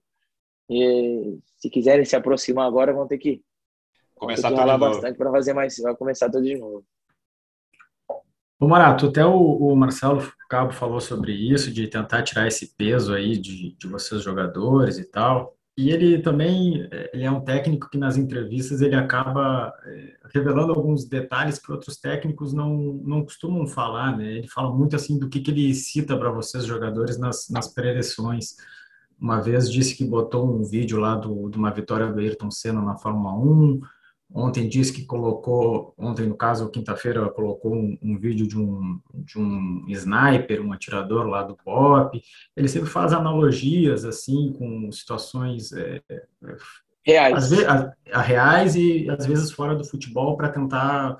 Speaker 2: E se quiserem se aproximar agora, vão ter que começar tudo de bastante para fazer mais, vai começar tudo de novo.
Speaker 4: Ô Marato, até o, o, Marcelo Cabo falou sobre isso, de tentar tirar esse peso aí de, de vocês jogadores e tal. E ele também ele é um técnico que nas entrevistas ele acaba é, revelando alguns detalhes que outros técnicos não, não costumam falar, né? Ele fala muito assim do que, que ele cita para vocês jogadores nas, nas pré-eleições. Uma vez disse que botou um vídeo lá do, de uma vitória do Ayrton Senna na Fórmula 1, Ontem disse que colocou, ontem no caso, quinta-feira, colocou um, um, vídeo de um, de um sniper, um atirador lá do pop. Ele sempre faz analogias, assim, com situações é, é
Speaker 2: reais.
Speaker 4: Vezes, a, a reais e, às vezes, fora do futebol, para tentar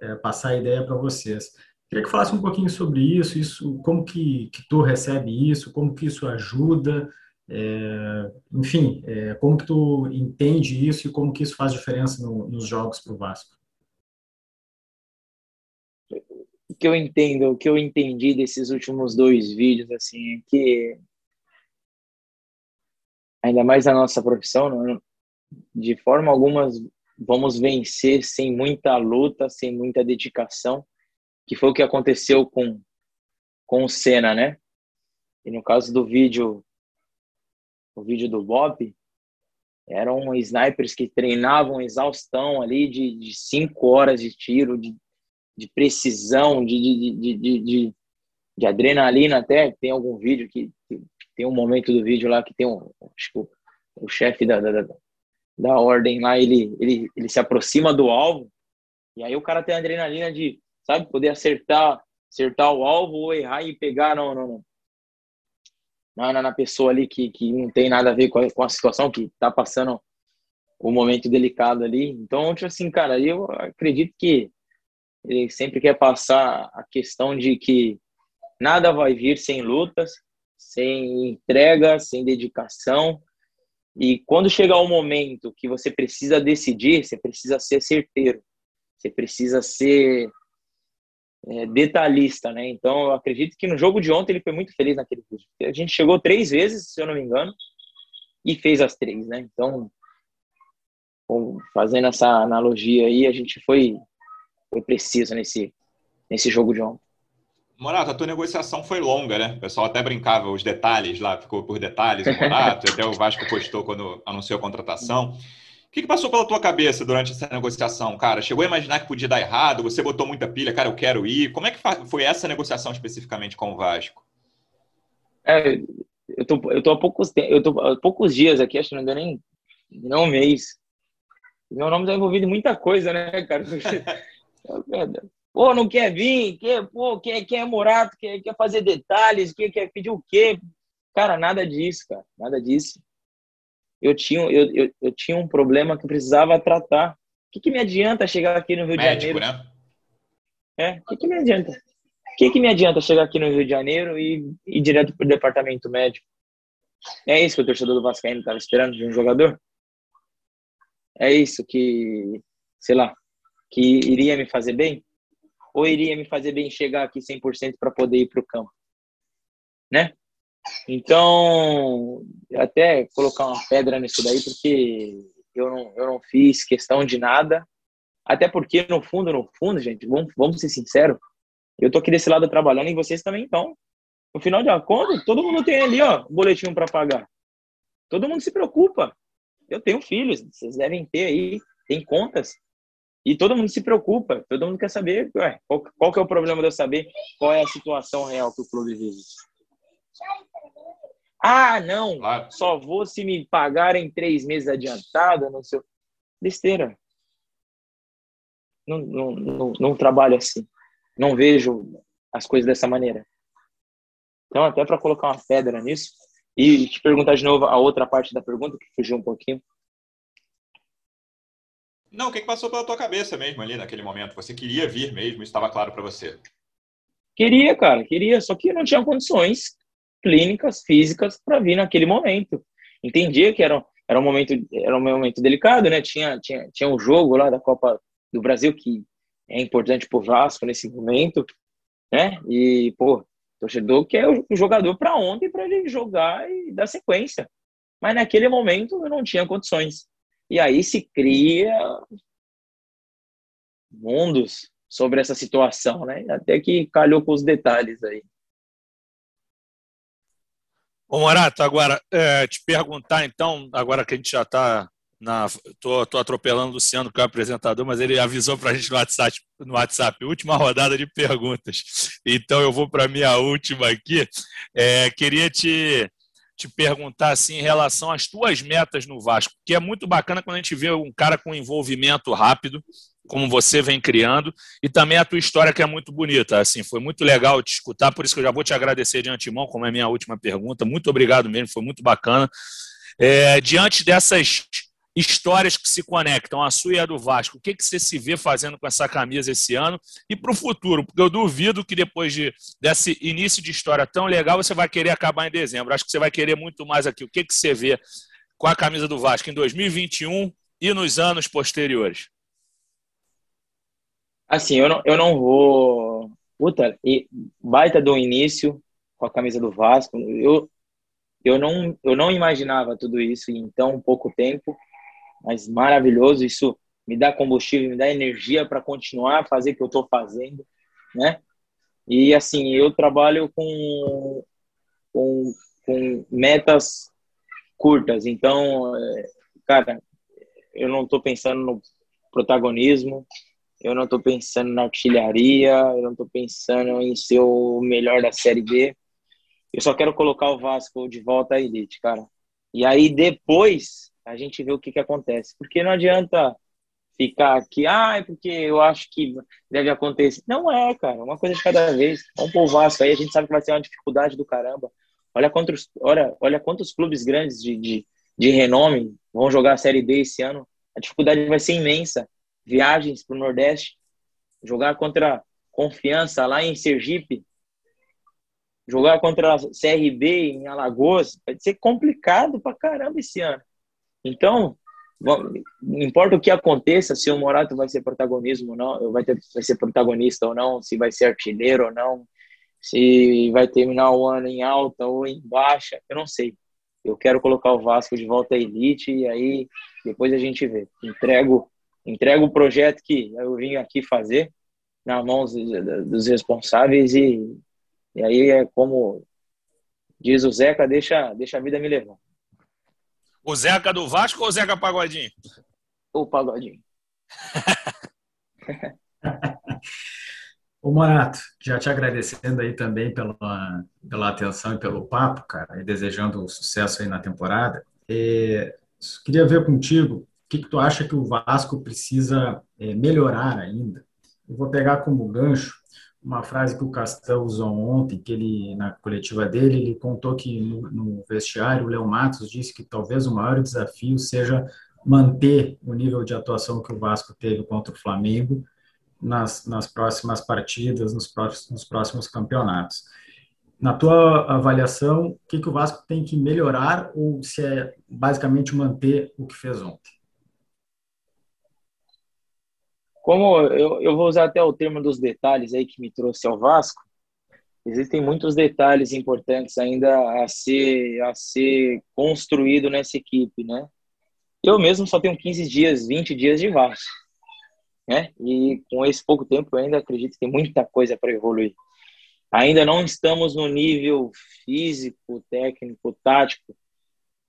Speaker 4: é, passar a ideia para vocês. Queria que falasse um pouquinho sobre isso, isso como que, que tu recebe isso, como que isso ajuda, é, enfim, é, como que tu entende isso e como que isso faz diferença no, nos jogos para o Vasco?
Speaker 2: O que eu entendo, o que eu entendi desses últimos dois vídeos, assim, é que ainda mais na nossa profissão, não, de forma alguma vamos vencer sem muita luta, sem muita dedicação, que foi o que aconteceu com com o Senna, né? E no caso do vídeo o vídeo do Bob, eram snipers que treinavam exaustão ali de, de cinco horas de tiro, de, de precisão, de, de, de, de, de, adrenalina até. Tem algum vídeo que tem um momento do vídeo lá que tem um, acho que o, o chefe da, da, da ordem lá, ele, ele, ele se aproxima do alvo e aí o cara tem a adrenalina de, sabe, poder acertar, acertar o alvo ou errar e pegar no, no, na, na pessoa ali que, que não tem nada a ver com a, com a situação, que está passando o um momento delicado ali. Então, tipo assim, cara, eu acredito que ele sempre quer passar a questão de que nada vai vir sem lutas, sem entrega, sem dedicação. E quando chegar o momento que você precisa decidir, você precisa ser certeiro. Você precisa ser é, detalhista, né? Então, eu acredito que no jogo de ontem ele foi muito feliz naquele vídeo. A gente chegou três vezes, se eu não me engano, e fez as três, né? Então, fazendo essa analogia aí, a gente foi, foi preciso nesse, nesse jogo de ontem.
Speaker 1: Morato, a tua negociação foi longa, né? O pessoal até brincava os detalhes lá, ficou por detalhes o Morato, até o Vasco postou quando anunciou a contratação que, que passou pela tua cabeça durante essa negociação, cara? Chegou a imaginar que podia dar errado? Você botou muita pilha, cara, eu quero ir. Como é que foi essa negociação especificamente com o Vasco?
Speaker 2: É, eu tô, eu tô há poucos, eu tô há poucos dias aqui, acho que não deu nem, um mês. Meu nome está envolvido em muita coisa, né, cara? pô, não quer vir, quer, pô, quer, quer Morato, quer, quer fazer detalhes, quer, quer pedir o quê? Cara, nada disso, cara, nada disso eu tinha, eu, eu, eu tinha um problema que eu precisava tratar. O que, que me adianta chegar aqui no Rio Médico, de Janeiro? Né? É, o que, que me adianta? O que, que me adianta chegar aqui no Rio de Janeiro e ir direto para o departamento médico? É isso que o torcedor do Vascaíno estava esperando de um jogador? É isso que, sei lá, que iria me fazer bem? Ou iria me fazer bem chegar aqui 100% para poder ir para o campo? Né? Então, até colocar uma pedra nisso daí, porque eu não, eu não fiz questão de nada. Até porque, no fundo, no fundo, gente, vamos, vamos ser sinceros, eu tô aqui desse lado trabalhando e vocês também estão. No final de contas, todo mundo tem ali, ó, um boletim para pagar. Todo mundo se preocupa. Eu tenho filhos, vocês devem ter aí, tem contas. E todo mundo se preocupa, todo mundo quer saber ué, qual, qual que é o problema de eu saber qual é a situação real que o clube vive. Ah, não, claro. só vou se me pagarem três meses adiantado, não sei. Besteira. Não, não, não, não trabalho assim. Não vejo as coisas dessa maneira. Então, até para colocar uma pedra nisso, e te perguntar de novo a outra parte da pergunta, que fugiu um pouquinho.
Speaker 1: Não, o que, passou pela tua cabeça mesmo ali naquele momento? Você queria vir mesmo, isso estava claro para você?
Speaker 2: Queria, cara, queria, só que não tinha condições clínicas, físicas para vir naquele momento. Entendia que era, era um momento era um momento delicado, né? Tinha tinha tinha um jogo lá da Copa do Brasil que é importante pro Vasco nesse momento, né? E pô, torcedor quer o jogador para ontem para ele jogar e dar sequência. Mas naquele momento eu não tinha condições. E aí se cria mundos sobre essa situação, né? Até que calhou com os detalhes aí.
Speaker 3: Ô Morato, agora, é, te perguntar então, agora que a gente já está na. Tô, tô atropelando o Luciano, que é o apresentador, mas ele avisou para a gente no WhatsApp, no WhatsApp, última rodada de perguntas. Então eu vou para a minha última aqui. É, queria te te perguntar assim em relação às tuas metas no Vasco, que é muito bacana quando a gente vê um cara com envolvimento rápido, como você vem criando, e também a tua história que é muito bonita. Assim, foi muito legal te escutar, por isso que eu já vou te agradecer de antemão, como é a minha última pergunta. Muito obrigado mesmo, foi muito bacana. É, diante dessas histórias que se conectam, a sua e a do Vasco. O que, que você se vê fazendo com essa camisa esse ano e para o futuro? Porque eu duvido que depois de, desse início de história tão legal, você vai querer acabar em dezembro. Acho que você vai querer muito mais aqui. O que, que você vê com a camisa do Vasco em 2021 e nos anos posteriores?
Speaker 2: Assim, eu não, eu não vou. Puta, e baita do início com a camisa do Vasco. Eu, eu, não, eu não imaginava tudo isso em tão pouco tempo mas maravilhoso. Isso me dá combustível, me dá energia para continuar a fazer o que eu estou fazendo, né? E assim, eu trabalho com, com, com metas curtas, então, é, cara, eu não estou pensando no protagonismo, eu não estou pensando na artilharia, eu não estou pensando em ser o melhor da Série B. Eu só quero colocar o Vasco de volta à elite, cara. E aí depois a gente vê o que, que acontece. Porque não adianta ficar aqui, ah, é porque eu acho que deve acontecer. Não é, cara, uma coisa de cada vez. Vamos pro Vasco aí, a gente sabe que vai ser uma dificuldade do caramba. Olha quantos, olha, olha quantos clubes grandes de, de, de renome vão jogar a Série B esse ano. A dificuldade vai ser imensa. Viagens para o Nordeste, jogar contra Confiança lá em Sergipe, jogar contra a CRB em Alagoas, vai ser complicado pra caramba esse ano. Então, não importa o que aconteça, se o Morato vai ser protagonismo ou não, vai, ter, vai ser protagonista ou não, se vai ser artilheiro ou não, se vai terminar o ano em alta ou em baixa, eu não sei. Eu quero colocar o Vasco de volta à elite e aí depois a gente vê. Entrego, entrego o projeto que eu vim aqui fazer nas mãos dos responsáveis e, e aí é como diz o Zeca, deixa, deixa a vida me levar.
Speaker 3: O Zeca do Vasco ou o Zeca Pagodinho?
Speaker 2: O Pagodinho.
Speaker 4: Ô Morato, já te agradecendo aí também pela, pela atenção e pelo papo, cara, e desejando sucesso aí na temporada. É, queria ver contigo que, que tu acha que o Vasco precisa é, melhorar ainda. Eu vou pegar como gancho uma frase que o Castel usou ontem, que ele, na coletiva dele, ele contou que no, no vestiário, o Léo Matos disse que talvez o maior desafio seja manter o nível de atuação que o Vasco teve contra o Flamengo nas, nas próximas partidas, nos próximos, nos próximos campeonatos. Na tua avaliação, o que, que o Vasco tem que melhorar ou se é basicamente manter o que fez ontem?
Speaker 2: Como eu, eu vou usar até o termo dos detalhes aí que me trouxe ao Vasco, existem muitos detalhes importantes ainda a ser, a ser construído nessa equipe, né? Eu mesmo só tenho 15 dias, 20 dias de Vasco, né? E com esse pouco tempo eu ainda acredito que tem muita coisa para evoluir. Ainda não estamos no nível físico, técnico, tático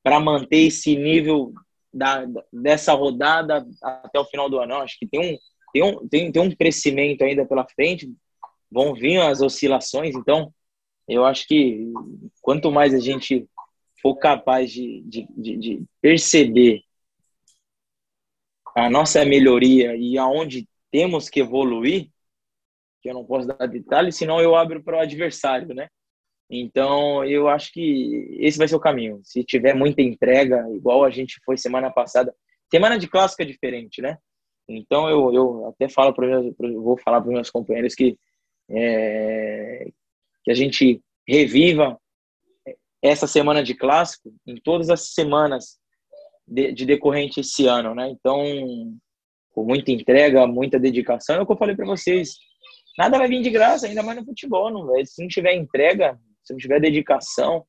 Speaker 2: para manter esse nível da, dessa rodada até o final do ano. Acho que tem um, tem, um, tem, tem um crescimento ainda pela frente, vão vir as oscilações, então eu acho que quanto mais a gente for capaz de, de, de, de perceber a nossa melhoria e aonde temos que evoluir, que eu não posso dar detalhes, senão eu abro para o adversário, né? Então, eu acho que esse vai ser o caminho. Se tiver muita entrega, igual a gente foi semana passada, semana de clássico é diferente, né? Então, eu, eu até falo para vou falar para meus companheiros que é, que a gente reviva essa semana de clássico em todas as semanas de, de decorrente esse ano, né? Então, com muita entrega, muita dedicação, é o que eu falei para vocês. Nada vai vir de graça, ainda mais no futebol, não vai. Se não tiver entrega, se não tiver dedicação,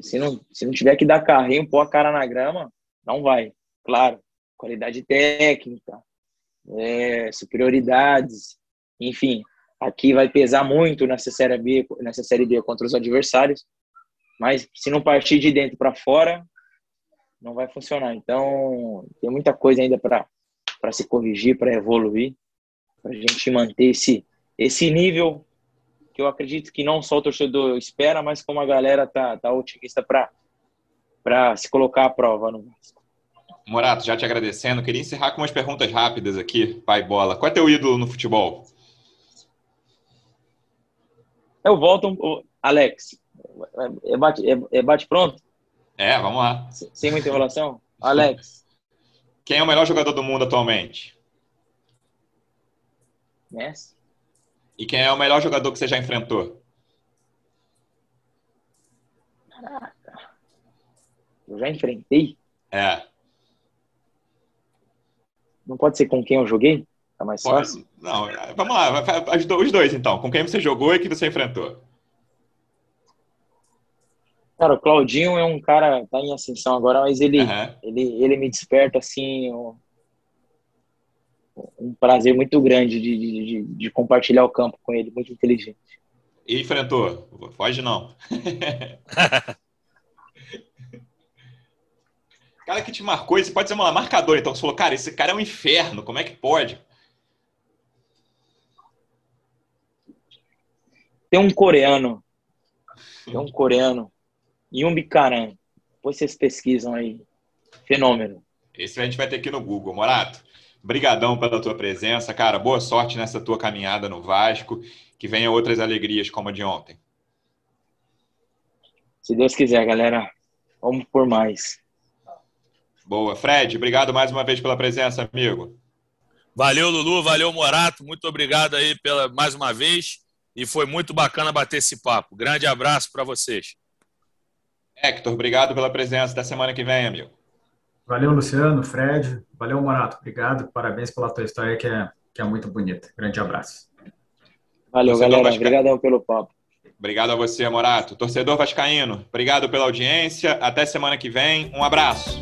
Speaker 2: se não, se não tiver que dar carrinho, pôr a cara na grama, não vai. Claro, qualidade técnica, é, superioridades, enfim, aqui vai pesar muito nessa série B, nessa série B contra os adversários, mas se não partir de dentro para fora, não vai funcionar. Então, tem muita coisa ainda para para se corrigir, para evoluir, para a gente manter esse esse nível que eu acredito que não só o torcedor espera, mas como a galera tá, tá otimista para se colocar à prova no Vasco.
Speaker 1: Morato, já te agradecendo, queria encerrar com umas perguntas rápidas aqui, pai bola. Qual é teu ídolo no futebol?
Speaker 2: Eu volto, Alex. É bate, é, é bate pronto?
Speaker 1: É, vamos lá.
Speaker 2: Sem muita enrolação? Alex.
Speaker 1: Quem é o melhor jogador do mundo atualmente?
Speaker 2: Messi.
Speaker 1: E quem é o melhor jogador que você já enfrentou?
Speaker 2: Caraca. Eu já enfrentei?
Speaker 1: É.
Speaker 2: Não pode ser com quem eu joguei? Tá mais pode, fácil?
Speaker 1: Não, vamos lá. Os dois, então. Com quem você jogou e que você enfrentou?
Speaker 2: Cara, o Claudinho é um cara, tá em ascensão agora, mas ele, uhum. ele, ele me desperta, assim, um prazer muito grande de, de, de, compartilhar o campo com ele, muito inteligente.
Speaker 1: E enfrentou? Foge não. cara que te marcou, você pode ser uma marcador, então você falou, cara, esse cara é um inferno, como é que pode?
Speaker 2: Tem um coreano, tem um coreano, Yumbi Karan, depois vocês pesquisam aí, fenômeno.
Speaker 1: Esse a gente vai ter aqui no Google, Morato. Brigadão pela tua presença, cara. Boa sorte nessa tua caminhada no Vasco. Que venha outras alegrias como a de ontem.
Speaker 2: Se Deus quiser, galera. Vamos por mais.
Speaker 1: Boa. Fred, obrigado mais uma vez pela presença, amigo.
Speaker 3: Valeu, Lulu. Valeu, Morato. Muito obrigado aí pela mais uma vez. E foi muito bacana bater esse papo. Grande abraço para vocês.
Speaker 1: Hector, obrigado pela presença da semana que vem, amigo.
Speaker 4: Valeu, Luciano, Fred. Valeu, Morato. Obrigado. Parabéns pela tua história, que é, que é muito bonita. Grande abraço.
Speaker 2: Valeu, Torcedor galera. Vasca... Obrigadão pelo papo.
Speaker 1: Obrigado a você, Morato. Torcedor Vascaíno, obrigado pela audiência. Até semana que vem. Um abraço.